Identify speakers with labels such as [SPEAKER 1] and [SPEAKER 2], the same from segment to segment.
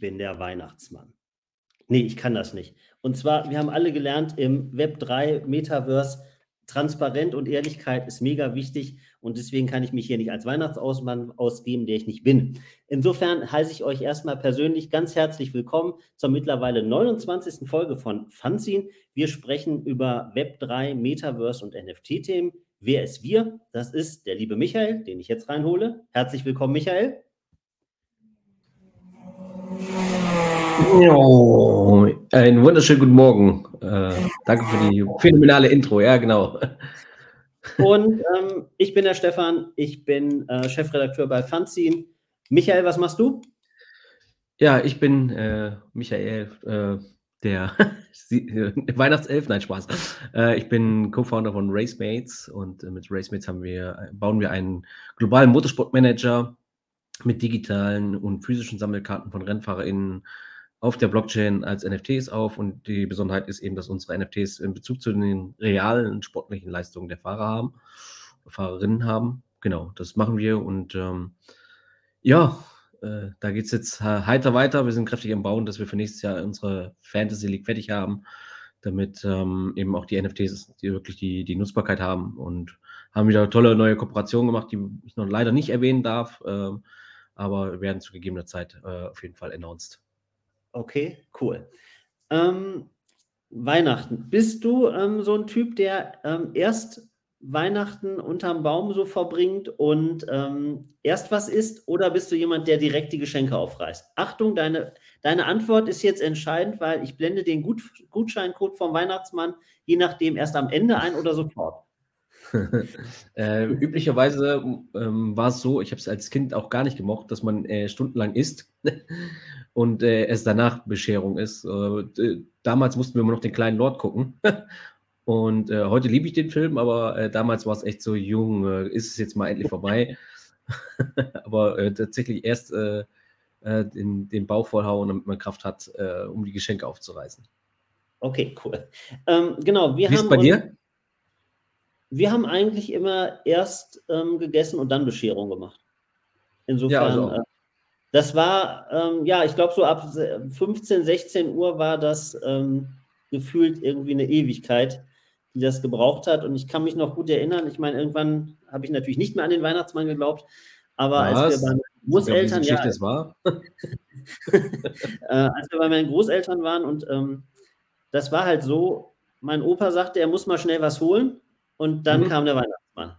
[SPEAKER 1] Ich bin der Weihnachtsmann. Nee, ich kann das nicht. Und zwar, wir haben alle gelernt, im Web 3 Metaverse, Transparent und Ehrlichkeit ist mega wichtig und deswegen kann ich mich hier nicht als Weihnachtsausmann ausgeben, der ich nicht bin. Insofern heiße ich euch erstmal persönlich ganz herzlich willkommen zur mittlerweile 29. Folge von Fanzine. Wir sprechen über Web 3, Metaverse und NFT-Themen. Wer ist wir? Das ist der liebe Michael, den ich jetzt reinhole. Herzlich willkommen, Michael.
[SPEAKER 2] Oh, einen wunderschönen guten Morgen. Äh, danke für die phänomenale Intro. Ja, genau.
[SPEAKER 1] Und ähm, ich bin der Stefan, ich bin äh, Chefredakteur bei Fanzine. Michael, was machst du?
[SPEAKER 2] Ja, ich bin äh, Michael, äh, der Weihnachtself, nein, Spaß. Äh, ich bin Co-Founder von Racemates und äh, mit Racemates haben wir, bauen wir einen globalen Motorsportmanager mit digitalen und physischen Sammelkarten von RennfahrerInnen auf der Blockchain als NFTs auf. Und die Besonderheit ist eben, dass unsere NFTs in Bezug zu den realen sportlichen Leistungen der Fahrer haben, Fahrerinnen haben. Genau, das machen wir. Und ähm, ja, äh, da geht es jetzt heiter weiter. Wir sind kräftig am Bauen, dass wir für nächstes Jahr unsere Fantasy League fertig haben, damit ähm, eben auch die NFTs, die wirklich die, die Nutzbarkeit haben und haben wieder tolle neue Kooperationen gemacht, die ich noch leider nicht erwähnen darf, äh, aber werden zu gegebener Zeit äh, auf jeden Fall announced.
[SPEAKER 1] Okay, cool. Ähm, Weihnachten. Bist du ähm, so ein Typ, der ähm, erst Weihnachten unterm Baum so verbringt und ähm, erst was isst oder bist du jemand, der direkt die Geschenke aufreißt? Achtung, deine, deine Antwort ist jetzt entscheidend, weil ich blende den Gut, Gutscheincode vom Weihnachtsmann je nachdem erst am Ende ein oder sofort.
[SPEAKER 2] äh, üblicherweise ähm, war es so, ich habe es als Kind auch gar nicht gemocht, dass man äh, stundenlang isst und äh, es danach Bescherung ist. Äh, damals mussten wir immer noch den kleinen Lord gucken Und äh, heute liebe ich den Film, aber äh, damals war es echt so jung, ist es jetzt mal endlich vorbei. aber tatsächlich erst den, den Bauch vollhauen, damit man Kraft hat, um die Geschenke aufzureißen.
[SPEAKER 1] Okay, cool. Ähm, genau,
[SPEAKER 2] wir Wie haben. Ist bei dir?
[SPEAKER 1] Wir haben eigentlich immer erst ähm, gegessen und dann Bescherung gemacht. Insofern. Ja, also das war, ähm, ja, ich glaube, so ab 15, 16 Uhr war das ähm, gefühlt irgendwie eine Ewigkeit die das gebraucht hat. Und ich kann mich noch gut erinnern, ich meine, irgendwann habe ich natürlich nicht mehr an den Weihnachtsmann geglaubt, aber Was? als wir bei meinen Großeltern, ja,
[SPEAKER 2] das war?
[SPEAKER 1] äh, als wir bei meinen Großeltern waren und ähm, das war halt so, mein Opa sagte, er muss mal schnell was holen und dann mhm. kam der Weihnachtsmann.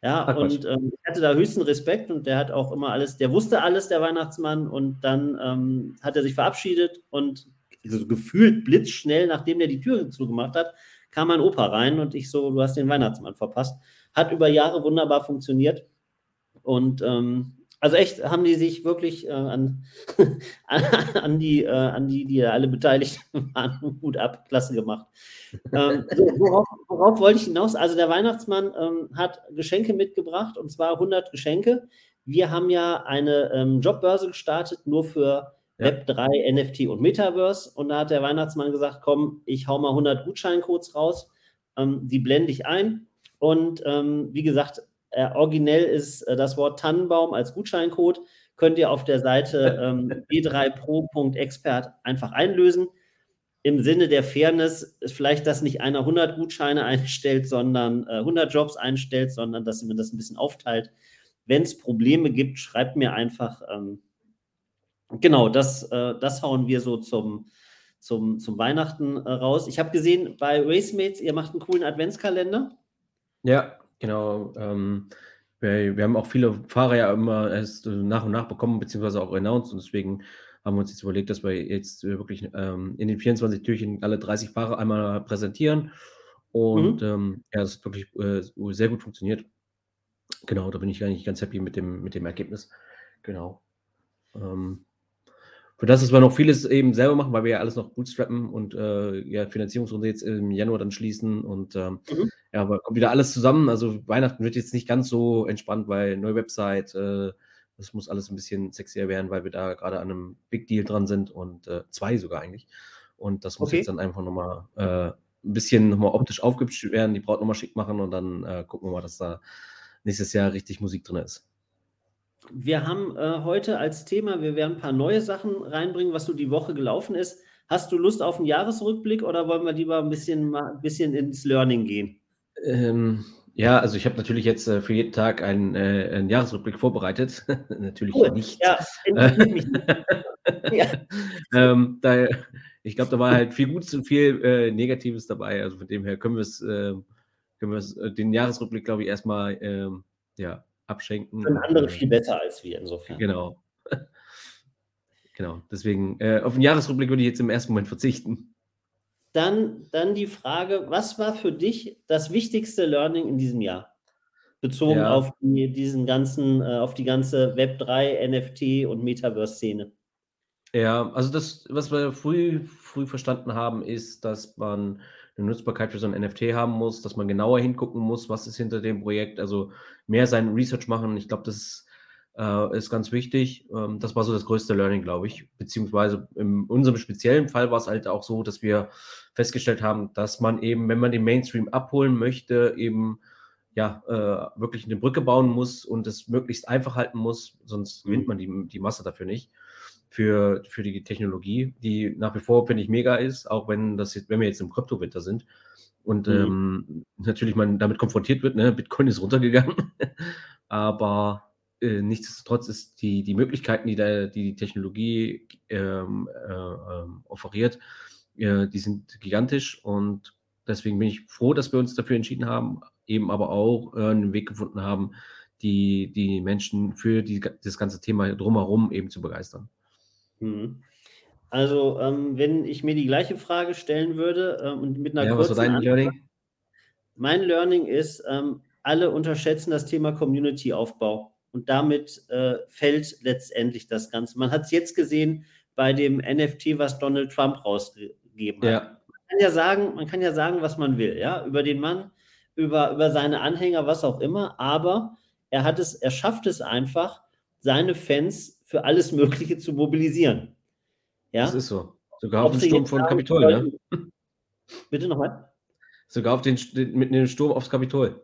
[SPEAKER 1] Ja, Ach, und ähm, ich hatte da höchsten Respekt und der hat auch immer alles, der wusste alles, der Weihnachtsmann, und dann ähm, hat er sich verabschiedet und so gefühlt blitzschnell, nachdem er die Tür zugemacht hat, kam mein Opa rein und ich so, du hast den Weihnachtsmann verpasst. Hat über Jahre wunderbar funktioniert. Und ähm, also echt haben die sich wirklich äh, an, an, die, äh, an die, die alle beteiligt waren, gut ab, klasse gemacht. Ähm, so, worauf, worauf, wollte ich hinaus? Also der Weihnachtsmann ähm, hat Geschenke mitgebracht und zwar 100 Geschenke. Wir haben ja eine ähm, Jobbörse gestartet, nur für ja. Web 3, NFT und Metaverse. Und da hat der Weihnachtsmann gesagt, komm, ich hau mal 100 Gutscheincodes raus, ähm, die blende ich ein. Und ähm, wie gesagt, äh, originell ist äh, das Wort Tannenbaum als Gutscheincode. Könnt ihr auf der Seite ähm, b3pro.expert einfach einlösen. Im Sinne der Fairness ist vielleicht, dass nicht einer 100 Gutscheine einstellt, sondern äh, 100 Jobs einstellt, sondern dass man das ein bisschen aufteilt. Wenn es Probleme gibt, schreibt mir einfach. Ähm, Genau, das, äh, das hauen wir so zum, zum, zum Weihnachten äh, raus. Ich habe gesehen, bei Racemates, ihr macht einen coolen Adventskalender.
[SPEAKER 2] Ja, genau. Ähm, wir, wir, haben auch viele Fahrer ja immer erst nach und nach bekommen, beziehungsweise auch announced. Und deswegen haben wir uns jetzt überlegt, dass wir jetzt wirklich ähm, in den 24 Türchen alle 30 Fahrer einmal präsentieren. Und mhm. ähm, ja, das hat wirklich äh, sehr gut funktioniert. Genau, da bin ich eigentlich ganz happy mit dem, mit dem Ergebnis. Genau. Ähm, für das, dass wir noch vieles eben selber machen, weil wir ja alles noch bootstrappen und äh, ja, Finanzierungsrunde jetzt im Januar dann schließen und ähm, mhm. ja, aber kommt wieder alles zusammen. Also Weihnachten wird jetzt nicht ganz so entspannt, weil neue Website, äh, das muss alles ein bisschen sexier werden, weil wir da gerade an einem Big Deal dran sind und äh, zwei sogar eigentlich. Und das muss okay. jetzt dann einfach nochmal äh, ein bisschen nochmal optisch aufgehübscht werden, die Braut nochmal schick machen und dann äh, gucken wir mal, dass da nächstes Jahr richtig Musik drin ist.
[SPEAKER 1] Wir haben äh, heute als Thema, wir werden ein paar neue Sachen reinbringen, was so die Woche gelaufen ist. Hast du Lust auf einen Jahresrückblick oder wollen wir lieber ein bisschen, mal, ein bisschen ins Learning gehen?
[SPEAKER 2] Ähm, ja, also ich habe natürlich jetzt äh, für jeden Tag einen, äh, einen, Jahresrückblick vorbereitet. natürlich
[SPEAKER 1] cool.
[SPEAKER 2] nicht.
[SPEAKER 1] Ja,
[SPEAKER 2] ja. ähm, da, ich glaube, da war halt viel Gutes und viel äh, Negatives dabei. Also von dem her können wir es, äh, können wir äh, den Jahresrückblick, glaube ich, erstmal ähm, ja, abschenken.
[SPEAKER 1] Können andere viel besser als wir insofern.
[SPEAKER 2] Genau. genau. Deswegen, äh, auf den Jahresrückblick würde ich jetzt im ersten Moment verzichten.
[SPEAKER 1] Dann, dann die Frage, was war für dich das wichtigste Learning in diesem Jahr? Bezogen ja. auf die, diesen ganzen, äh, auf die ganze Web3, NFT und Metaverse-Szene.
[SPEAKER 2] Ja, also das, was wir früh, früh verstanden haben, ist, dass man eine Nutzbarkeit für so ein NFT haben muss, dass man genauer hingucken muss, was ist hinter dem Projekt, also mehr sein Research machen. Ich glaube, das äh, ist ganz wichtig. Ähm, das war so das größte Learning, glaube ich. Beziehungsweise in unserem speziellen Fall war es halt auch so, dass wir festgestellt haben, dass man eben, wenn man den Mainstream abholen möchte, eben ja, äh, wirklich eine Brücke bauen muss und es möglichst einfach halten muss, sonst gewinnt mhm. man die, die Masse dafür nicht für, für die Technologie, die nach wie vor, finde ich, mega ist, auch wenn das jetzt, wenn wir jetzt im Kryptowinter sind und mhm. ähm, natürlich man damit konfrontiert wird, ne? Bitcoin ist runtergegangen, aber äh, nichtsdestotrotz ist die, die Möglichkeiten, die da, die, Technologie ähm, äh, ähm, offeriert, äh, die sind gigantisch und deswegen bin ich froh, dass wir uns dafür entschieden haben, eben aber auch äh, einen Weg gefunden haben, die, die Menschen für die, das ganze Thema drumherum eben zu begeistern.
[SPEAKER 1] Mhm. Also, ähm, wenn ich mir die gleiche Frage stellen würde ähm, und mit einer
[SPEAKER 2] ja, kurzen was war dein Antwort, Learning?
[SPEAKER 1] Mein Learning ist, ähm, alle unterschätzen das Thema Community-Aufbau und damit äh, fällt letztendlich das Ganze. Man hat es jetzt gesehen bei dem NFT, was Donald Trump rausgegeben hat. Ja. Man kann ja sagen, man kann ja sagen, was man will, ja, über den Mann, über, über seine Anhänger, was auch immer, aber er hat es, er schafft es einfach, seine Fans für alles Mögliche zu mobilisieren.
[SPEAKER 2] Ja? Das ist so. Sogar auf den Sturm von Kapitol, ne?
[SPEAKER 1] Bitte nochmal?
[SPEAKER 2] Sogar auf den, mit dem Sturm aufs Kapitol.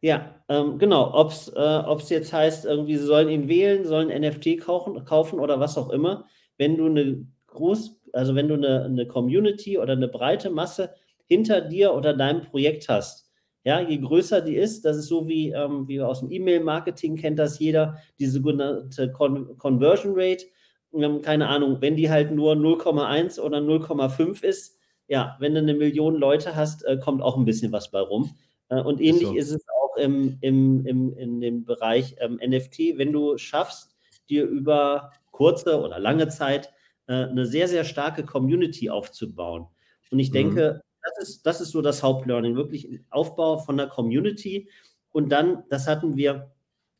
[SPEAKER 1] Ja, ähm, genau. Ob es äh, jetzt heißt, irgendwie, sie sollen ihn wählen, sollen NFT kaufen, kaufen oder was auch immer. Wenn du eine groß, also wenn du eine, eine Community oder eine breite Masse hinter dir oder deinem Projekt hast, ja, je größer die ist, das ist so wie, ähm, wie aus dem E-Mail-Marketing kennt das jeder, die sogenannte Con Conversion Rate. Ähm, keine Ahnung, wenn die halt nur 0,1 oder 0,5 ist, ja, wenn du eine Million Leute hast, äh, kommt auch ein bisschen was bei rum. Äh, und ähnlich so. ist es auch im, im, im, in dem Bereich ähm, NFT. Wenn du schaffst, dir über kurze oder lange Zeit äh, eine sehr, sehr starke Community aufzubauen. Und ich mhm. denke, das ist, das ist so das Hauptlearning, wirklich Aufbau von der Community. Und dann, das hatten wir,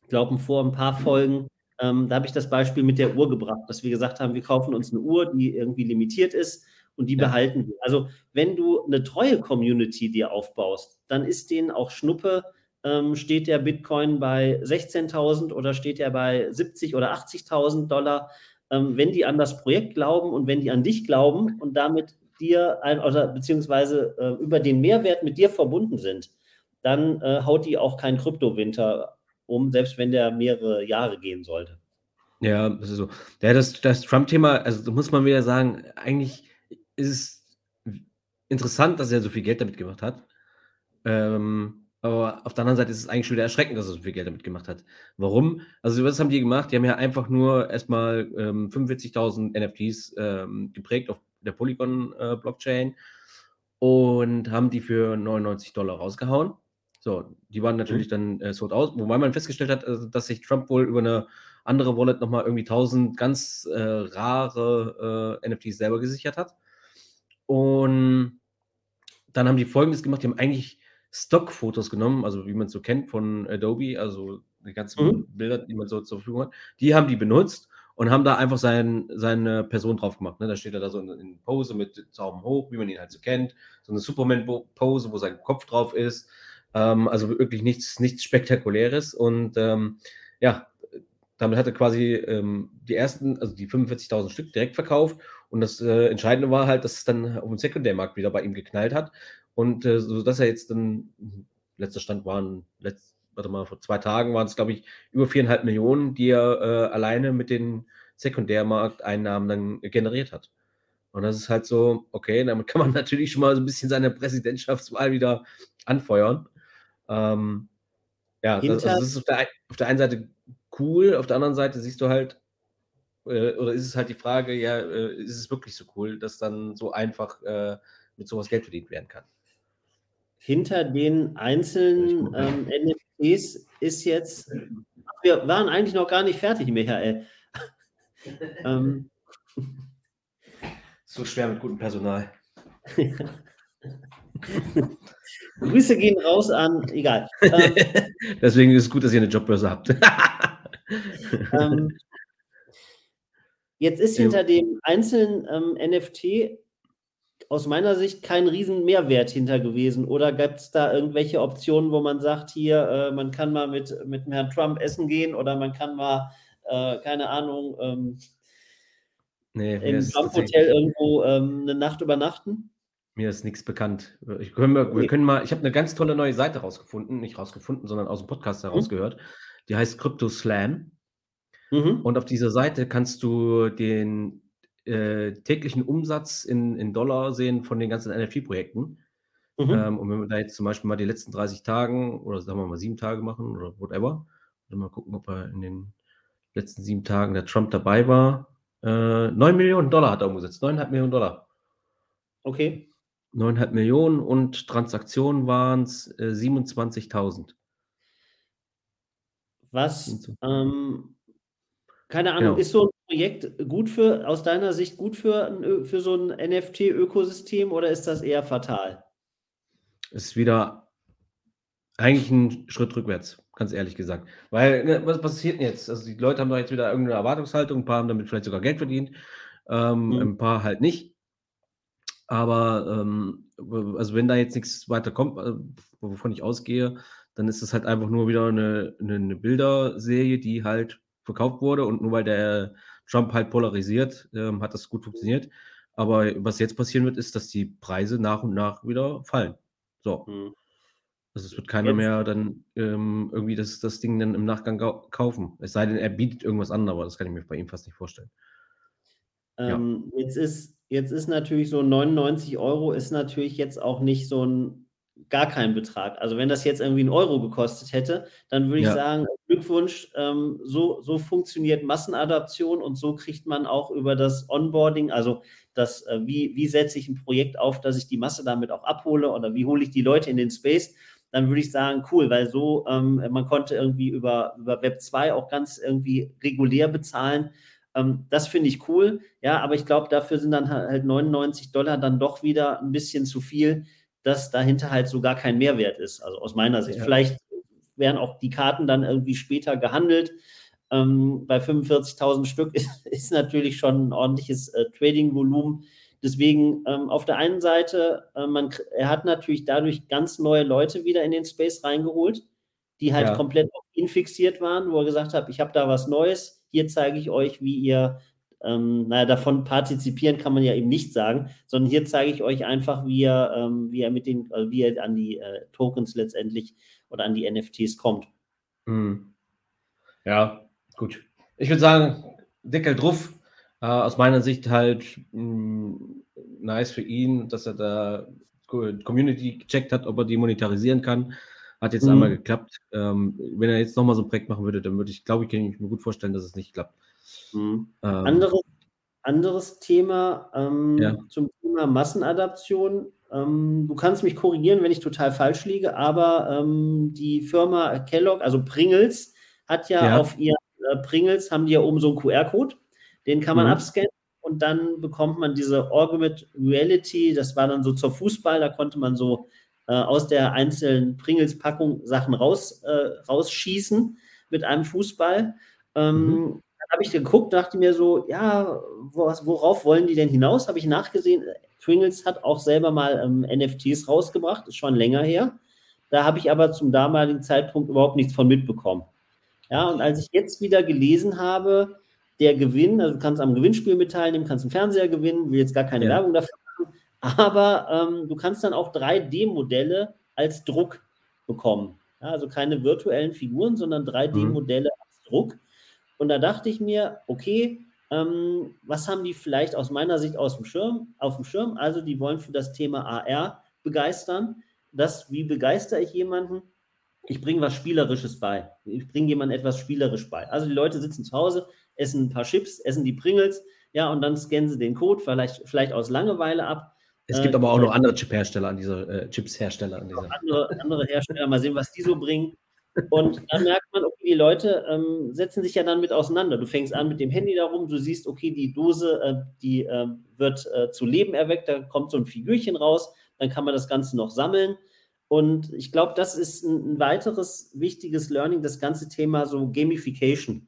[SPEAKER 1] glauben, vor ein paar Folgen, ähm, da habe ich das Beispiel mit der Uhr gebracht, dass wir gesagt haben, wir kaufen uns eine Uhr, die irgendwie limitiert ist und die ja. behalten wir. Also wenn du eine treue Community dir aufbaust, dann ist denen auch Schnuppe, ähm, steht der Bitcoin bei 16.000 oder steht er bei 70 oder 80.000 Dollar. Ähm, wenn die an das Projekt glauben und wenn die an dich glauben und damit dir oder beziehungsweise äh, über den Mehrwert mit dir verbunden sind, dann äh, haut die auch kein Kryptowinter um, selbst wenn der mehrere Jahre gehen sollte.
[SPEAKER 2] Ja, das ist so. Ja, das, das Trump-Thema, also muss man wieder sagen, eigentlich ist es interessant, dass er so viel Geld damit gemacht hat. Ähm, aber auf der anderen Seite ist es eigentlich schon wieder erschreckend, dass er so viel Geld damit gemacht hat. Warum? Also, was haben die gemacht? Die haben ja einfach nur erstmal ähm, 45.000 NFTs ähm, geprägt auf der Polygon-Blockchain äh, und haben die für 99 Dollar rausgehauen. So, die waren natürlich mhm. dann äh, sold out, wobei man festgestellt hat, also, dass sich Trump wohl über eine andere Wallet nochmal irgendwie 1000 ganz äh, rare äh, NFTs selber gesichert hat. Und dann haben die folgendes gemacht: Die haben eigentlich Stockfotos genommen, also wie man es so kennt von Adobe, also die ganzen mhm. Bilder, die man so zur Verfügung hat. Die haben die benutzt und haben da einfach sein, seine Person drauf gemacht. Ne? Da steht er da so in, in Pose mit Daumen hoch, wie man ihn halt so kennt. So eine Superman-Pose, wo sein Kopf drauf ist. Ähm, also wirklich nichts, nichts Spektakuläres. Und ähm, ja, damit hat er quasi ähm, die ersten, also die 45.000 Stück direkt verkauft. Und das äh, Entscheidende war halt, dass es dann auf dem Sekundärmarkt wieder bei ihm geknallt hat. Und äh, so dass er jetzt dann, letzter Stand waren letzt, warte mal, vor zwei Tagen waren es, glaube ich, über viereinhalb Millionen, die er äh, alleine mit den Sekundärmarkteinnahmen dann generiert hat. Und das ist halt so, okay, damit kann man natürlich schon mal so ein bisschen seine Präsidentschaftswahl wieder anfeuern. Ähm, ja, das, also das ist auf der, auf der einen Seite cool, auf der anderen Seite siehst du halt, äh, oder ist es halt die Frage, ja, äh, ist es wirklich so cool, dass dann so einfach äh, mit sowas Geld verdient werden kann?
[SPEAKER 1] Hinter den einzelnen ähm, NFTs ist jetzt, wir waren eigentlich noch gar nicht fertig, Michael. ähm,
[SPEAKER 2] so schwer mit gutem Personal.
[SPEAKER 1] Grüße gehen raus an, egal.
[SPEAKER 2] Ähm, Deswegen ist es gut, dass ihr eine Jobbörse habt.
[SPEAKER 1] ähm, jetzt ist hinter dem einzelnen ähm, NFT aus meiner Sicht kein riesen Mehrwert hinter gewesen. Oder gibt es da irgendwelche Optionen, wo man sagt, hier, äh, man kann mal mit, mit Herrn Trump essen gehen oder man kann mal, äh, keine Ahnung, ähm, nee, im Trump-Hotel irgendwo ähm, eine Nacht übernachten?
[SPEAKER 2] Mir ist nichts bekannt. Ich, können wir, wir können mal, ich habe eine ganz tolle neue Seite rausgefunden, nicht rausgefunden, sondern aus dem Podcast herausgehört. Mhm. Die heißt Crypto Slam. Mhm. Und auf dieser Seite kannst du den äh, täglichen Umsatz in, in Dollar sehen von den ganzen NFT-Projekten. Mhm. Ähm, und wenn wir da jetzt zum Beispiel mal die letzten 30 Tagen oder sagen wir mal sieben Tage machen oder whatever, dann mal gucken, ob er in den letzten sieben Tagen der Trump dabei war. Äh, 9 Millionen Dollar hat er umgesetzt, 9,5 Millionen Dollar.
[SPEAKER 1] Okay.
[SPEAKER 2] 9,5 Millionen und Transaktionen waren es äh, 27.000.
[SPEAKER 1] Was, ähm, keine Ahnung, genau. ist so ein Projekt gut für, aus deiner Sicht gut für, für so ein NFT-Ökosystem oder ist das eher fatal?
[SPEAKER 2] Ist wieder eigentlich ein Schritt rückwärts, ganz ehrlich gesagt. Weil, ne, was passiert denn jetzt? Also die Leute haben da jetzt wieder irgendeine Erwartungshaltung, ein paar haben damit vielleicht sogar Geld verdient, ähm, mhm. ein paar halt nicht. Aber ähm, also wenn da jetzt nichts weiter kommt, äh, wovon ich ausgehe, dann ist es halt einfach nur wieder eine, eine, eine, Bilderserie, die halt verkauft wurde und nur weil der Trump halt polarisiert, ähm, hat das gut funktioniert. Aber was jetzt passieren wird, ist, dass die Preise nach und nach wieder fallen. So. Mhm. Also es wird keiner mehr dann ähm, irgendwie das, das Ding dann im Nachgang kaufen. Es sei denn, er bietet irgendwas an, aber das kann ich mir bei ihm fast nicht vorstellen.
[SPEAKER 1] Ähm, ja. Jetzt ist Jetzt ist natürlich so 99 Euro ist natürlich jetzt auch nicht so ein gar kein Betrag. Also wenn das jetzt irgendwie einen Euro gekostet hätte, dann würde ich ja. sagen, Glückwunsch, ähm, so, so funktioniert Massenadaption und so kriegt man auch über das Onboarding, also das, äh, wie, wie setze ich ein Projekt auf, dass ich die Masse damit auch abhole oder wie hole ich die Leute in den Space, dann würde ich sagen, cool, weil so, ähm, man konnte irgendwie über, über Web 2 auch ganz irgendwie regulär bezahlen ähm, das finde ich cool, ja, aber ich glaube, dafür sind dann halt 99 Dollar dann doch wieder ein bisschen zu viel, dass dahinter halt so gar kein Mehrwert ist, also aus meiner Sicht. Ja. Vielleicht werden auch die Karten dann irgendwie später gehandelt. Ähm, bei 45.000 Stück ist, ist, natürlich schon ein ordentliches äh, Trading-Volumen. Deswegen ähm, auf der einen Seite, äh, man, er hat natürlich dadurch ganz neue Leute wieder in den Space reingeholt, die halt ja. komplett auf ihn fixiert waren, wo er gesagt hat, ich habe da was Neues, hier zeige ich euch, wie ihr, ähm, naja, davon partizipieren kann man ja eben nicht sagen, sondern hier zeige ich euch einfach, wie ihr, ähm, wie ihr mit den, äh, wie ihr an die äh, Tokens letztendlich oder an die NFTs kommt.
[SPEAKER 2] Hm. Ja, gut. Ich würde sagen, Deckel drauf. Äh, aus meiner Sicht halt mh, hm, nice für ihn, dass er da Community gecheckt hat, ob er die monetarisieren kann. Hat jetzt mhm. einmal geklappt. Ähm, wenn er jetzt nochmal so ein Projekt machen würde, dann würde ich, glaube ich, kann ich mir gut vorstellen, dass es nicht klappt.
[SPEAKER 1] Mhm. Ähm, anderes, anderes Thema ähm, ja. zum Thema Massenadaption. Ähm, du kannst mich korrigieren, wenn ich total falsch liege, aber ähm, die Firma Kellogg, also Pringles, hat ja, ja. auf ihr äh, Pringles haben die ja oben so einen QR-Code, den kann man mhm. abscannen und dann bekommt man diese Augmented Reality, das war dann so zur Fußball, da konnte man so äh, aus der einzelnen Pringles-Packung Sachen raus, äh, rausschießen mit einem Fußball. Ähm, mhm. Dann habe ich geguckt, dachte mir so, ja, worauf wollen die denn hinaus? Habe ich nachgesehen, Pringles hat auch selber mal ähm, NFTs rausgebracht, ist schon länger her. Da habe ich aber zum damaligen Zeitpunkt überhaupt nichts von mitbekommen. Ja, und als ich jetzt wieder gelesen habe, der Gewinn, also du kannst am Gewinnspiel mit teilnehmen, kannst einen Fernseher gewinnen, will jetzt gar keine ja. Werbung dafür aber ähm, du kannst dann auch 3D-Modelle als Druck bekommen. Ja, also keine virtuellen Figuren, sondern 3D-Modelle mhm. als Druck. Und da dachte ich mir, okay, ähm, was haben die vielleicht aus meiner Sicht aus dem Schirm, auf dem Schirm? Also die wollen für das Thema AR begeistern. Das, wie begeistere ich jemanden? Ich bringe was Spielerisches bei. Ich bringe jemandem etwas spielerisch bei. Also die Leute sitzen zu Hause, essen ein paar Chips, essen die Pringles, ja, und dann scannen sie den Code vielleicht, vielleicht aus Langeweile ab.
[SPEAKER 2] Es gibt äh, aber auch noch andere Chip-Hersteller an dieser, äh, Chips-Hersteller an dieser.
[SPEAKER 1] Andere, andere Hersteller, mal sehen, was die so bringen. Und dann merkt man, okay, die Leute ähm, setzen sich ja dann mit auseinander. Du fängst an mit dem Handy darum, du siehst, okay, die Dose, äh, die äh, wird äh, zu Leben erweckt, da kommt so ein Figürchen raus, dann kann man das Ganze noch sammeln. Und ich glaube, das ist ein, ein, weiteres wichtiges Learning, das ganze Thema so Gamification.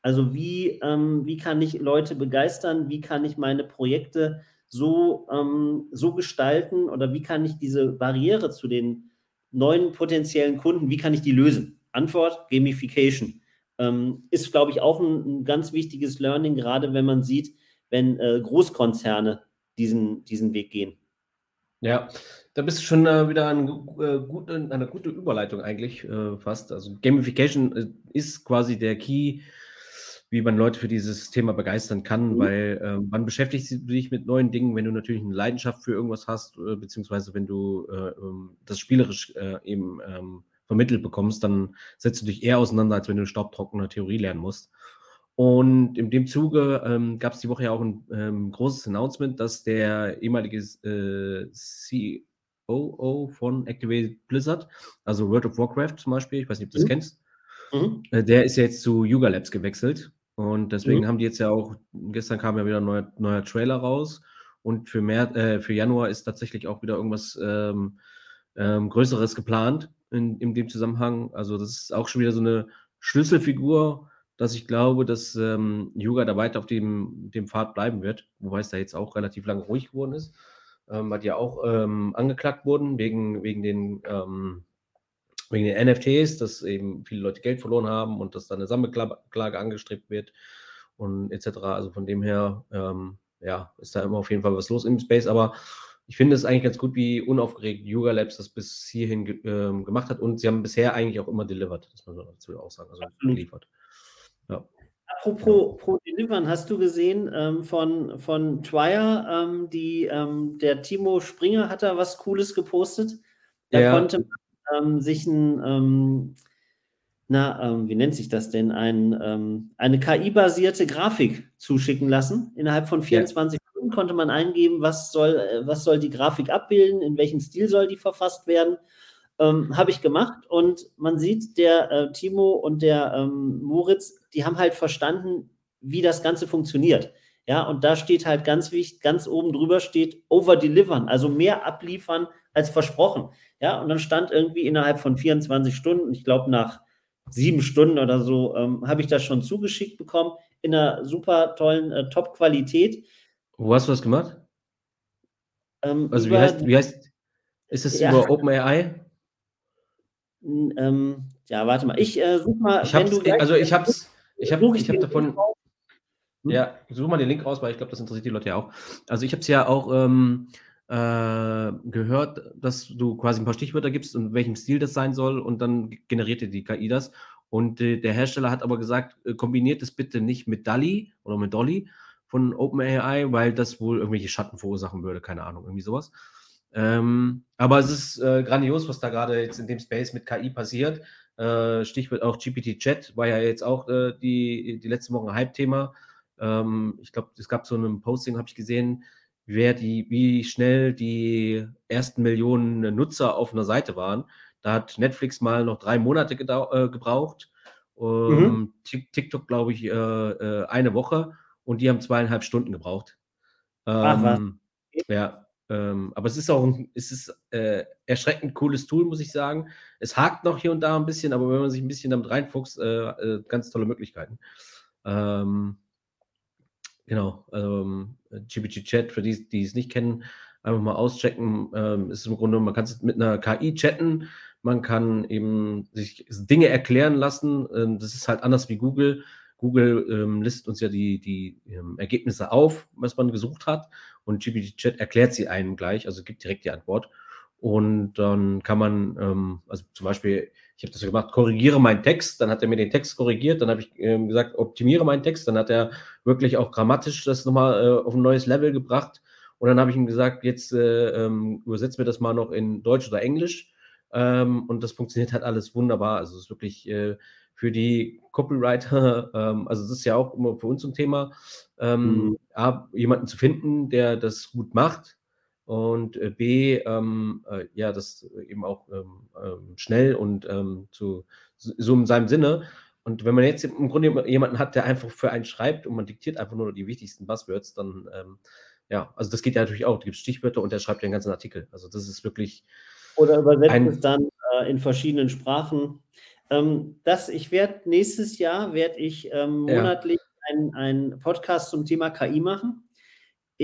[SPEAKER 1] Also wie, ähm, wie kann ich Leute begeistern, wie kann ich meine Projekte so, ähm, so gestalten oder wie kann ich diese Barriere zu den neuen potenziellen Kunden, wie kann ich die lösen? Antwort, Gamification. Ähm, ist, glaube ich, auch ein, ein, ganz wichtiges Learning, gerade wenn man sieht, wenn äh, Großkonzerne diesen, diesen Weg gehen.
[SPEAKER 2] Ja, da bist du schon äh, wieder an, äh, gut, eine gute Überleitung eigentlich äh, fast. Also Gamification äh, ist quasi der Key wie man Leute für dieses Thema begeistern kann, mhm. weil äh, man beschäftigt sich mit neuen Dingen, wenn du natürlich eine Leidenschaft für irgendwas hast, äh, beziehungsweise wenn du äh, ähm, das spielerisch äh, eben ähm, vermittelt bekommst, dann setzt du dich eher auseinander, als wenn du staubtrockene Theorie lernen musst. Und in dem Zuge ähm, gab es die Woche ja auch ein ähm, großes Announcement, dass der ehemalige äh, COO von Activated Blizzard, also World of Warcraft zum Beispiel, ich weiß nicht, ob du das mhm. kennst, mhm. Äh, der ist jetzt zu Yuga Labs gewechselt und deswegen mhm. haben die jetzt ja auch, gestern kam ja wieder ein neuer, neuer Trailer raus. Und für, mehr, äh, für Januar ist tatsächlich auch wieder irgendwas ähm, ähm, Größeres geplant in, in dem Zusammenhang. Also, das ist auch schon wieder so eine Schlüsselfigur, dass ich glaube, dass ähm, Yuga da weiter auf dem, dem Pfad bleiben wird. Wobei es da jetzt auch relativ lange ruhig geworden ist. Ähm, weil die ja auch ähm, angeklagt wurden wegen, wegen den ähm, wegen den NFTs, dass eben viele Leute Geld verloren haben und dass da eine Sammelklage angestrebt wird und etc. Also von dem her, ähm, ja, ist da immer auf jeden Fall was los im Space, aber ich finde es eigentlich ganz gut, wie unaufgeregt Yuga Labs das bis hierhin ge ähm, gemacht hat und sie haben bisher eigentlich auch immer delivered, das muss man dazu auch sagen, also geliefert.
[SPEAKER 1] Ja. Apropos pro Delivern, hast du gesehen ähm, von, von Twire, ähm, die, ähm, der Timo Springer hat da was Cooles gepostet. Da ja. konnte man ähm, sich ein, ähm, na, ähm, wie nennt sich das denn, ein, ähm, eine KI-basierte Grafik zuschicken lassen. Innerhalb von 24 ja. Stunden konnte man eingeben, was soll, äh, was soll die Grafik abbilden, in welchem Stil soll die verfasst werden. Ähm, Habe ich gemacht und man sieht, der äh, Timo und der ähm, Moritz, die haben halt verstanden, wie das Ganze funktioniert. Ja, und da steht halt ganz wichtig, ganz oben drüber steht over-delivern, also mehr abliefern als versprochen. Ja, und dann stand irgendwie innerhalb von 24 Stunden, ich glaube nach sieben Stunden oder so, ähm, habe ich das schon zugeschickt bekommen, in einer super tollen äh, Top-Qualität.
[SPEAKER 2] Wo hast du das gemacht? Ähm, also wie heißt, wie heißt, ist es ja, über OpenAI?
[SPEAKER 1] Ähm, ja, warte mal, ich äh, suche mal,
[SPEAKER 2] ich wenn du Also ich habe ich habe ich hab davon, hm? Ja, such mal den Link raus, weil ich glaube, das interessiert die Leute ja auch. Also ich habe es ja auch ähm, äh, gehört, dass du quasi ein paar Stichwörter gibst und welchem Stil das sein soll und dann generiert dir die KI das. Und äh, der Hersteller hat aber gesagt, äh, kombiniert es bitte nicht mit DALI oder mit Dolly von OpenAI, weil das wohl irgendwelche Schatten verursachen würde, keine Ahnung, irgendwie sowas. Ähm, aber es ist äh, grandios, was da gerade jetzt in dem Space mit KI passiert. Äh, Stichwort auch GPT-Chat war ja jetzt auch äh, die, die letzten Wochen ein Hype-Thema. Ähm, ich glaube, es gab so ein Posting, habe ich gesehen, wer die, wie schnell die ersten Millionen Nutzer auf einer Seite waren. Da hat Netflix mal noch drei Monate äh, gebraucht. Ähm, mhm. TikTok, glaube ich, äh, äh, eine Woche und die haben zweieinhalb Stunden gebraucht. Ähm, Ach? Ähm, ja, ähm, aber es ist auch ein, es ist, äh, erschreckend cooles Tool, muss ich sagen. Es hakt noch hier und da ein bisschen, aber wenn man sich ein bisschen damit reinfuchst, äh, äh, ganz tolle Möglichkeiten. Ähm, Genau, ähm, GPT-Chat, für die, die es nicht kennen, einfach mal auschecken. Ähm, ist im Grunde, man kann es mit einer KI chatten, man kann eben sich Dinge erklären lassen. Ähm, das ist halt anders wie Google. Google ähm, listet uns ja die, die ähm, Ergebnisse auf, was man gesucht hat. Und GPT-Chat erklärt sie einem gleich, also gibt direkt die Antwort. Und dann kann man, ähm, also zum Beispiel, ich habe das gemacht, korrigiere meinen Text, dann hat er mir den Text korrigiert, dann habe ich ähm, gesagt, optimiere meinen Text, dann hat er wirklich auch grammatisch das nochmal äh, auf ein neues Level gebracht. Und dann habe ich ihm gesagt, jetzt äh, ähm, übersetzt mir das mal noch in Deutsch oder Englisch. Ähm, und das funktioniert halt alles wunderbar. Also es ist wirklich äh, für die Copywriter, ähm, also das ist ja auch immer für uns ein Thema, ähm, mhm. A, jemanden zu finden, der das gut macht und äh, B, ähm, äh, ja, das eben auch ähm, schnell und zu, so in seinem Sinne. Und wenn man jetzt im Grunde jemanden hat, der einfach für einen schreibt und man diktiert einfach nur die wichtigsten Buzzwords, dann, ähm, ja, also das geht ja natürlich auch. Du gibst Stichwörter und der schreibt den ganzen Artikel. Also das ist wirklich.
[SPEAKER 1] Oder übersetzt es dann äh, in verschiedenen Sprachen. Ähm, das, ich werde nächstes Jahr werde ich monatlich ja. einen Podcast zum Thema KI machen.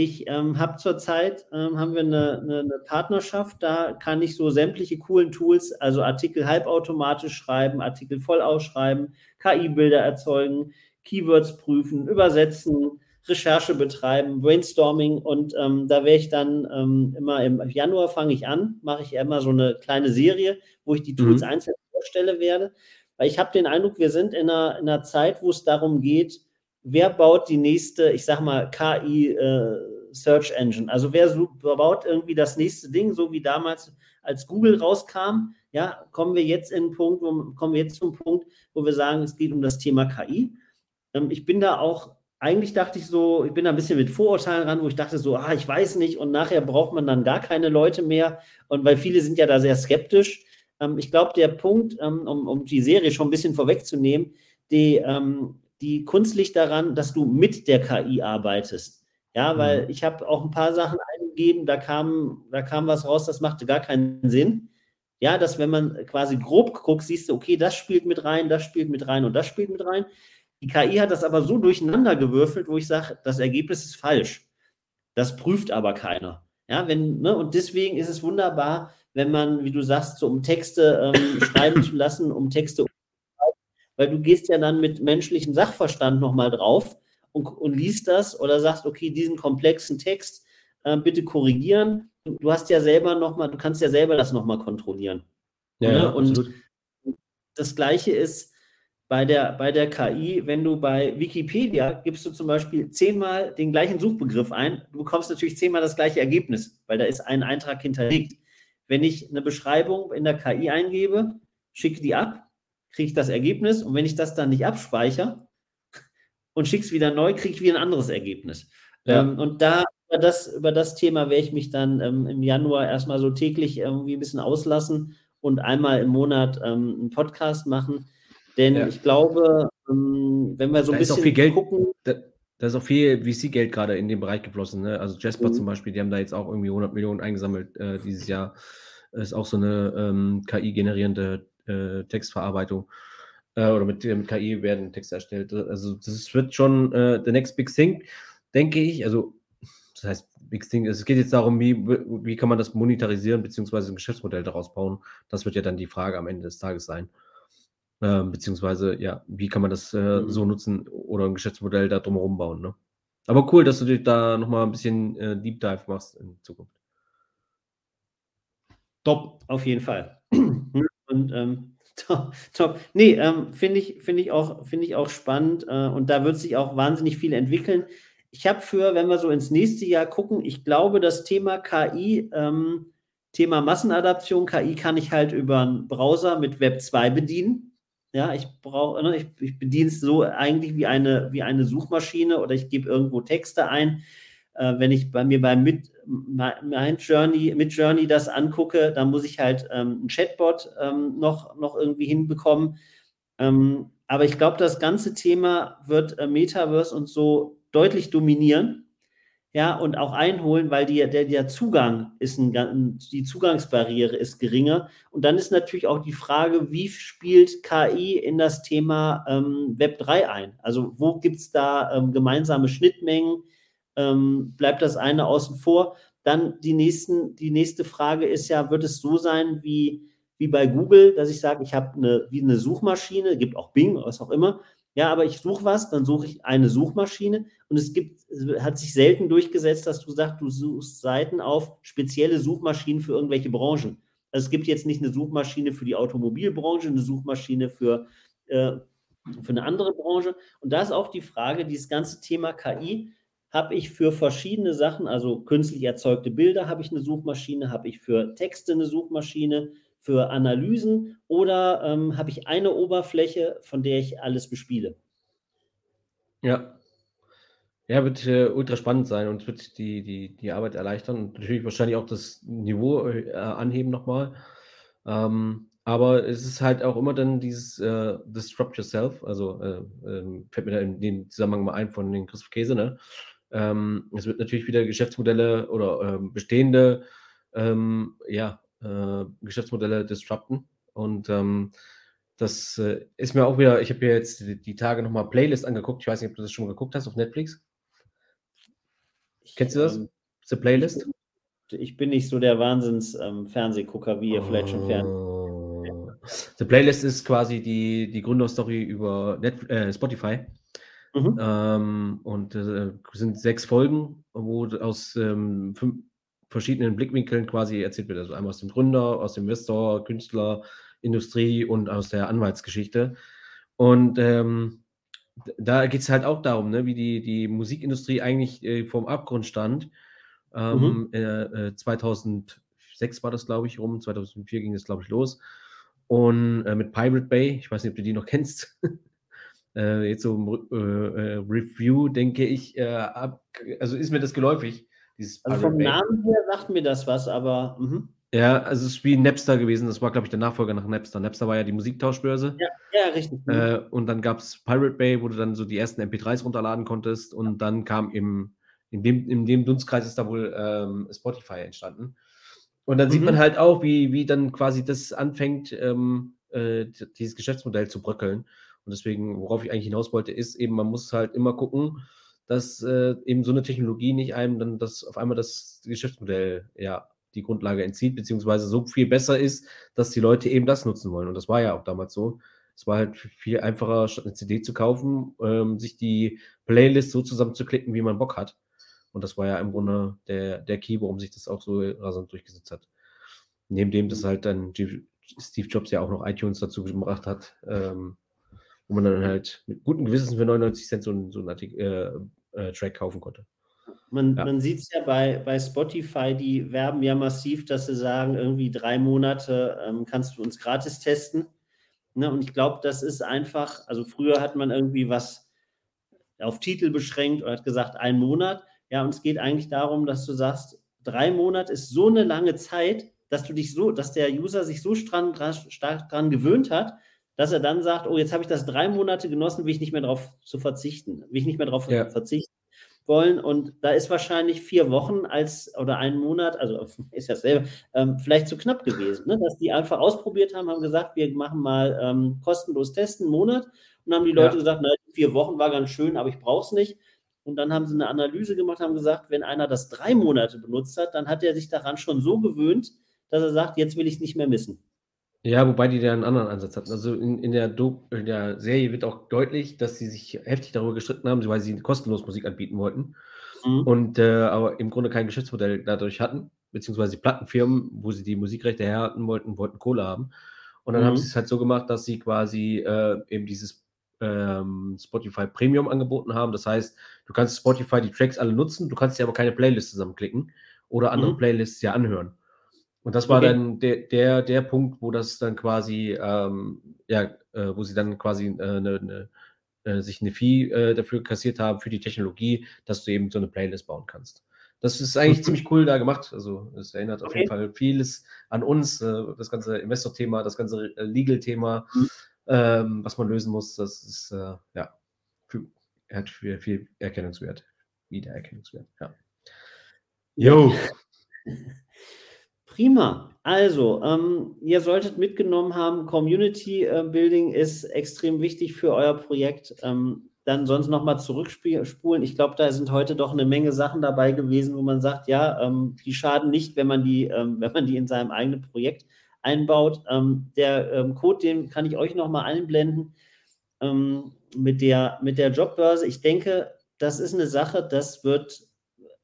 [SPEAKER 1] Ich ähm, habe zurzeit, ähm, haben wir eine, eine, eine, Partnerschaft, da kann ich so sämtliche coolen Tools, also Artikel halbautomatisch schreiben, Artikel voll ausschreiben, KI-Bilder erzeugen, Keywords prüfen, übersetzen, Recherche betreiben, Brainstorming und ähm, da werde ich dann ähm, immer im Januar fange ich an, mache ich immer so eine kleine Serie, wo ich die Tools mhm. einzeln vorstelle werde, weil ich habe den Eindruck, wir sind in einer, in einer Zeit, wo es darum geht, wer baut die nächste, ich sag mal, KI äh, Search Engine? Also wer baut irgendwie das nächste Ding, so wie damals, als Google rauskam? Ja, kommen wir jetzt in Punkt, wo, kommen wir jetzt zum Punkt, wo wir sagen, es geht um das Thema KI. Ähm, ich bin da auch, eigentlich dachte ich so, ich bin da ein bisschen mit Vorurteilen ran, wo ich dachte so, ah, ich weiß nicht, und nachher braucht man dann gar keine Leute mehr. Und weil viele sind ja da sehr skeptisch. Ähm, ich glaube, der Punkt, ähm, um, um die Serie schon ein bisschen vorwegzunehmen, die, ähm, die Kunst liegt daran, dass du mit der KI arbeitest. Ja, weil mhm. ich habe auch ein paar Sachen eingegeben, da kam, da kam was raus, das machte gar keinen Sinn. Ja, dass wenn man quasi grob guckt, siehst du, okay, das spielt mit rein, das spielt mit rein und das spielt mit rein. Die KI hat das aber so durcheinander gewürfelt, wo ich sage, das Ergebnis ist falsch. Das prüft aber keiner. Ja, wenn, ne, und deswegen ist es wunderbar, wenn man, wie du sagst, so um Texte ähm, schreiben zu lassen, um Texte weil du gehst ja dann mit menschlichem Sachverstand nochmal drauf und, und liest das oder sagst, okay, diesen komplexen Text äh, bitte korrigieren. Du hast ja selber nochmal, du kannst ja selber das nochmal kontrollieren. Ja, ja, und absolut. das Gleiche ist bei der, bei der KI, wenn du bei Wikipedia gibst du zum Beispiel zehnmal den gleichen Suchbegriff ein, du bekommst natürlich zehnmal das gleiche Ergebnis, weil da ist ein Eintrag hinterlegt. Wenn ich eine Beschreibung in der KI eingebe, schicke die ab, kriege ich das Ergebnis und wenn ich das dann nicht abspeichere und schicke es wieder neu, kriege ich wieder ein anderes Ergebnis. Ja. Ähm, und da über das, über das Thema werde ich mich dann ähm, im Januar erstmal so täglich irgendwie ein bisschen auslassen und einmal im Monat ähm, einen Podcast machen. Denn ja. ich glaube, ähm, wenn wir so ein da bisschen
[SPEAKER 2] Geld, gucken. Da, da, ist auch viel VC-Geld gerade in den Bereich geflossen. Ne? Also Jasper mhm. zum Beispiel, die haben da jetzt auch irgendwie 100 Millionen eingesammelt äh, dieses Jahr. Das ist auch so eine ähm, KI-generierende äh, Textverarbeitung äh, oder mit, mit, KI werden Texte erstellt. Also das wird schon äh, the next big thing, denke ich. Also das heißt, big thing, es geht jetzt darum, wie, wie kann man das monetarisieren beziehungsweise ein Geschäftsmodell daraus bauen. Das wird ja dann die Frage am Ende des Tages sein. Äh, beziehungsweise, ja, wie kann man das äh, mhm. so nutzen oder ein Geschäftsmodell da drumherum bauen. Ne? Aber cool, dass du dich da nochmal ein bisschen äh, Deep Dive machst in Zukunft.
[SPEAKER 1] Top, auf jeden Fall. Und ähm, top, top. Nee, ähm, finde ich, find ich, auch, find ich auch spannend äh, und da wird sich auch wahnsinnig viel entwickeln. Ich habe für, wenn wir so ins nächste Jahr gucken, ich glaube, das Thema KI, ähm, Thema Massenadaption, KI kann ich halt über einen Browser mit Web 2 bedienen. Ja, ich brauche, ne, ich, ich bediene es so eigentlich wie eine, wie eine Suchmaschine oder ich gebe irgendwo Texte ein. Äh, wenn ich bei mir beim mit, mein Journey, mit Journey das angucke, dann muss ich halt ähm, ein Chatbot ähm, noch, noch irgendwie hinbekommen. Ähm, aber ich glaube, das ganze Thema wird äh, Metaverse und so deutlich dominieren. Ja, und auch einholen, weil die, der, der Zugang ist ein, die Zugangsbarriere ist geringer. Und dann ist natürlich auch die Frage, wie spielt KI in das Thema ähm, Web 3 ein? Also wo gibt es da ähm, gemeinsame Schnittmengen? Ähm, bleibt das eine außen vor. Dann die, nächsten, die nächste Frage ist ja, wird es so sein wie, wie bei Google, dass ich sage, ich habe eine, wie eine Suchmaschine, gibt auch Bing, was auch immer, Ja, aber ich suche was, dann suche ich eine Suchmaschine und es gibt, hat sich selten durchgesetzt, dass du sagst, du suchst Seiten auf spezielle Suchmaschinen für irgendwelche Branchen. Also es gibt jetzt nicht eine Suchmaschine für die Automobilbranche, eine Suchmaschine für, äh, für eine andere Branche. Und da ist auch die Frage, dieses ganze Thema KI, habe ich für verschiedene Sachen, also künstlich erzeugte Bilder, habe ich eine Suchmaschine, habe ich für Texte eine Suchmaschine, für Analysen oder ähm, habe ich eine Oberfläche, von der ich alles bespiele?
[SPEAKER 2] Ja. Ja, wird äh, ultra spannend sein und wird die, die, die Arbeit erleichtern und natürlich wahrscheinlich auch das Niveau äh, anheben nochmal. Ähm, aber es ist halt auch immer dann dieses äh, Disrupt Yourself, also äh, ähm, fällt mir da in dem Zusammenhang mal ein von den Christoph Käse, ne? Ähm, es wird natürlich wieder Geschäftsmodelle oder ähm, bestehende ähm, ja, äh, Geschäftsmodelle disrupten. Und ähm, das äh, ist mir auch wieder, ich habe mir jetzt die, die Tage nochmal Playlist angeguckt. Ich weiß nicht, ob du das schon mal geguckt hast auf Netflix. Kennst du das? Ähm, The Playlist?
[SPEAKER 1] Ich bin, ich bin nicht so der Wahnsinns-Fernsehgucker, ähm, wie ihr oh. vielleicht schon fern.
[SPEAKER 2] The Playlist ist ququasi die, die Gründerstory über Net, äh, Spotify. Mhm. Ähm, und äh, sind sechs Folgen, wo aus ähm, fünf, verschiedenen Blickwinkeln quasi erzählt wird. Also einmal aus dem Gründer, aus dem Investor, Künstler, Industrie und aus der Anwaltsgeschichte. Und ähm, da geht es halt auch darum, ne, wie die, die Musikindustrie eigentlich äh, vorm Abgrund stand. Ähm, mhm. äh, 2006 war das, glaube ich, rum. 2004 ging es, glaube ich, los. Und äh, mit Pirate Bay, ich weiß nicht, ob du die noch kennst. Äh, jetzt so im äh, äh, Review, denke ich, ab, also ist mir das geläufig.
[SPEAKER 1] Also vom Namen her sagt mir das was, aber.
[SPEAKER 2] Mh. Ja, also es ist wie Napster gewesen. Das war, glaube ich, der Nachfolger nach Napster. Napster war ja die Musiktauschbörse.
[SPEAKER 1] Ja, ja richtig.
[SPEAKER 2] Äh, und dann gab es Pirate Bay, wo du dann so die ersten MP3s runterladen konntest. Und dann kam im, in, dem, in dem Dunstkreis ist da wohl ähm, Spotify entstanden. Und dann mhm. sieht man halt auch, wie, wie dann quasi das anfängt, ähm, äh, dieses Geschäftsmodell zu bröckeln. Und deswegen, worauf ich eigentlich hinaus wollte, ist eben, man muss halt immer gucken, dass äh, eben so eine Technologie nicht einem dann das auf einmal das Geschäftsmodell ja die Grundlage entzieht, beziehungsweise so viel besser ist, dass die Leute eben das nutzen wollen. Und das war ja auch damals so. Es war halt viel einfacher, statt eine CD zu kaufen, ähm, sich die Playlist so zusammenzuklicken, wie man Bock hat. Und das war ja im Grunde der, der Key, warum sich das auch so rasant durchgesetzt hat. Neben dem, dass halt dann Steve Jobs ja auch noch iTunes dazu gemacht hat, ähm, wo man dann halt mit gutem Gewissen für 99 Cent so, ein, so einen Artikel, äh, äh, Track kaufen konnte.
[SPEAKER 1] Man, ja. man sieht es ja bei, bei Spotify, die werben ja massiv, dass sie sagen, irgendwie drei Monate ähm, kannst du uns gratis testen. Ne? Und ich glaube, das ist einfach, also früher hat man irgendwie was auf Titel beschränkt und hat gesagt, ein Monat. Ja, und es geht eigentlich darum, dass du sagst, drei Monate ist so eine lange Zeit, dass du dich so, dass der User sich so stark dran gewöhnt hat, dass er dann sagt, oh, jetzt habe ich das drei Monate genossen, will ich nicht mehr darauf zu verzichten, will ich nicht mehr darauf ja. verzichten wollen. Und da ist wahrscheinlich vier Wochen als oder einen Monat, also ist ja selber, ähm, vielleicht zu knapp gewesen, ne? dass die einfach ausprobiert haben, haben gesagt, wir machen mal ähm, kostenlos testen, einen Monat. Und dann haben die Leute ja. gesagt, na, vier Wochen war ganz schön, aber ich brauche es nicht. Und dann haben sie eine Analyse gemacht, haben gesagt, wenn einer das drei Monate benutzt hat, dann hat er sich daran schon so gewöhnt, dass er sagt, jetzt will ich es nicht mehr missen.
[SPEAKER 2] Ja, wobei die da einen anderen Ansatz hatten. Also in, in, der in der Serie wird auch deutlich, dass sie sich heftig darüber gestritten haben, weil sie kostenlos Musik anbieten wollten mhm. und äh, aber im Grunde kein Geschäftsmodell dadurch hatten, beziehungsweise die Plattenfirmen, wo sie die Musikrechte herhalten wollten, wollten Kohle haben. Und dann mhm. haben sie es halt so gemacht, dass sie quasi äh, eben dieses ähm, Spotify Premium angeboten haben. Das heißt, du kannst Spotify die Tracks alle nutzen, du kannst dir aber keine Playlist zusammenklicken oder andere mhm. Playlists ja anhören. Und das war okay. dann der, der, der Punkt, wo das dann quasi, ähm, ja, äh, wo sie dann quasi äh, ne, ne, sich eine Fee äh, dafür kassiert haben, für die Technologie, dass du eben so eine Playlist bauen kannst. Das ist eigentlich ziemlich cool da gemacht. Also es erinnert okay. auf jeden Fall vieles an uns, äh, das ganze Investor-Thema, das ganze äh, Legal-Thema, mhm. ähm, was man lösen muss. Das ist, ja, für, hat viel, viel Erkennungswert, Wiedererkennungswert, ja.
[SPEAKER 1] Jo. Prima. Also, ähm, ihr solltet mitgenommen haben, Community äh, Building ist extrem wichtig für euer Projekt. Ähm, dann sonst nochmal zurückspulen. Ich glaube, da sind heute doch eine Menge Sachen dabei gewesen, wo man sagt, ja, ähm, die schaden nicht, wenn man die, ähm, wenn man die in seinem eigenen Projekt einbaut. Ähm, der ähm, Code, den kann ich euch nochmal einblenden. mit, der, mit der Jobbörse. Ich denke, das ist eine Sache, das wird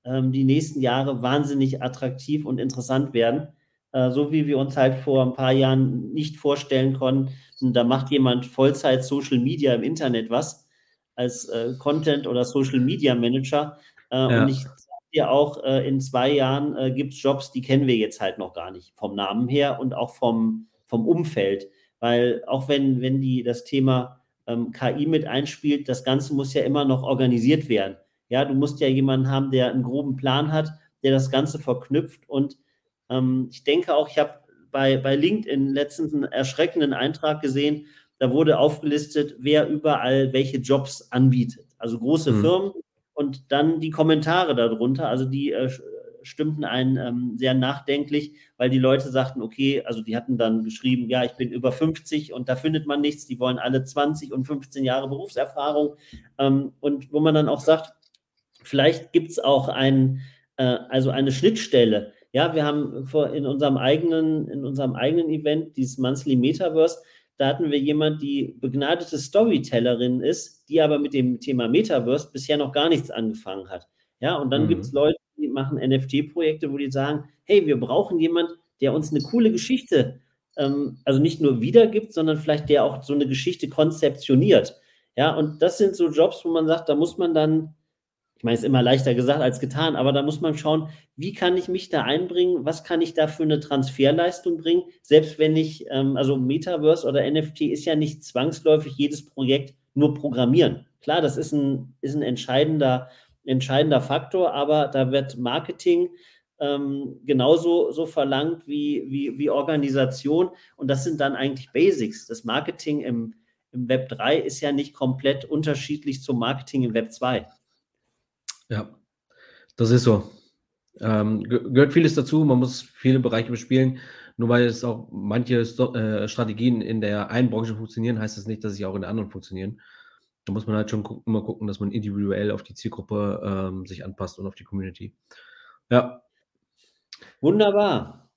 [SPEAKER 1] ähm, die nächsten Jahre wahnsinnig attraktiv und interessant werden. Äh, so wie wir uns halt vor ein paar Jahren nicht vorstellen konnten, da macht jemand Vollzeit Social Media im Internet was als äh, Content oder Social Media Manager. Äh, ja. Und ich sage dir auch, äh, in zwei Jahren äh, gibt es Jobs, die kennen wir jetzt halt noch gar nicht, vom Namen her und auch vom, vom Umfeld. Weil auch wenn, wenn die das Thema ähm, KI mit einspielt, das Ganze muss ja immer noch organisiert werden. Ja, du musst ja jemanden haben, der einen groben Plan hat, der das Ganze verknüpft und ähm, ich denke auch, ich habe bei, bei LinkedIn letztens einen erschreckenden Eintrag gesehen, da wurde aufgelistet, wer überall welche Jobs anbietet. Also große mhm. Firmen und dann die Kommentare darunter, also die äh, stimmten einen ähm, sehr nachdenklich, weil die Leute sagten, okay, also die hatten dann geschrieben, ja, ich bin über 50 und da findet man nichts, die wollen alle 20 und 15 Jahre Berufserfahrung. Ähm, und wo man dann auch sagt, vielleicht gibt es auch ein, äh, also eine Schnittstelle ja, wir haben vor, in unserem eigenen, in unserem eigenen Event, dieses Monthly Metaverse, da hatten wir jemand, die begnadete Storytellerin ist, die aber mit dem Thema Metaverse bisher noch gar nichts angefangen hat. Ja, und dann mhm. gibt es Leute, die machen NFT-Projekte, wo die sagen, hey, wir brauchen jemand, der uns eine coole Geschichte, ähm, also nicht nur wiedergibt, sondern vielleicht der auch so eine Geschichte konzeptioniert. Ja, und das sind so Jobs, wo man sagt, da muss man dann meine, es ist immer leichter gesagt als getan, aber da muss man schauen, wie kann ich mich da einbringen, was kann ich da für eine Transferleistung bringen, selbst wenn ich, ähm, also Metaverse oder NFT ist ja nicht zwangsläufig jedes Projekt nur programmieren. Klar, das ist ein, ist ein entscheidender, entscheidender Faktor, aber da wird Marketing ähm, genauso so verlangt wie, wie, wie Organisation und das sind dann eigentlich Basics. Das Marketing im, im Web 3 ist ja nicht komplett unterschiedlich zum Marketing im Web 2.
[SPEAKER 2] Ja, das ist so. Ähm, gehört vieles dazu, man muss viele Bereiche bespielen. Nur weil es auch manche äh, Strategien in der einen Branche funktionieren, heißt das nicht, dass sie auch in der anderen funktionieren. Da muss man halt schon gucken, immer gucken, dass man individuell auf die Zielgruppe ähm, sich anpasst und auf die Community. Ja.
[SPEAKER 1] Wunderbar.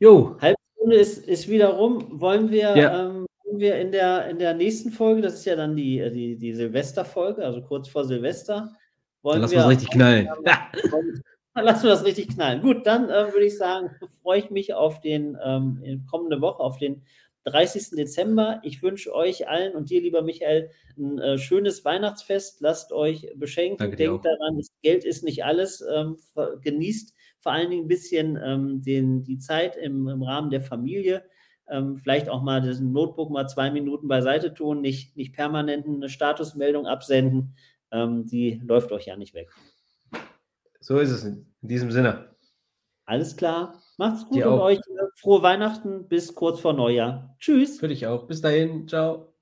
[SPEAKER 1] Jo. Halbstunde ist, ist wieder rum. Wollen wir, ja. ähm, wollen wir in, der, in der nächsten Folge, das ist ja dann die, die, die Silvesterfolge, also kurz vor Silvester,
[SPEAKER 2] wollen dann lassen wir es richtig knallen.
[SPEAKER 1] Dann lassen wir das richtig knallen. Gut, dann äh, würde ich sagen, freue ich mich auf den ähm, kommende Woche, auf den 30. Dezember. Ich wünsche euch allen und dir, lieber Michael, ein äh, schönes Weihnachtsfest. Lasst euch beschenken. Danke Denkt daran, das Geld ist nicht alles. Ähm, genießt vor allen Dingen ein bisschen ähm, den, die Zeit im, im Rahmen der Familie. Ähm, vielleicht auch mal das Notebook mal zwei Minuten beiseite tun, nicht, nicht permanent eine Statusmeldung absenden ähm, die läuft euch ja nicht weg.
[SPEAKER 2] So ist es in diesem Sinne.
[SPEAKER 1] Alles klar. Macht's gut und euch frohe Weihnachten bis kurz vor Neujahr. Tschüss.
[SPEAKER 2] Für dich auch. Bis dahin. Ciao.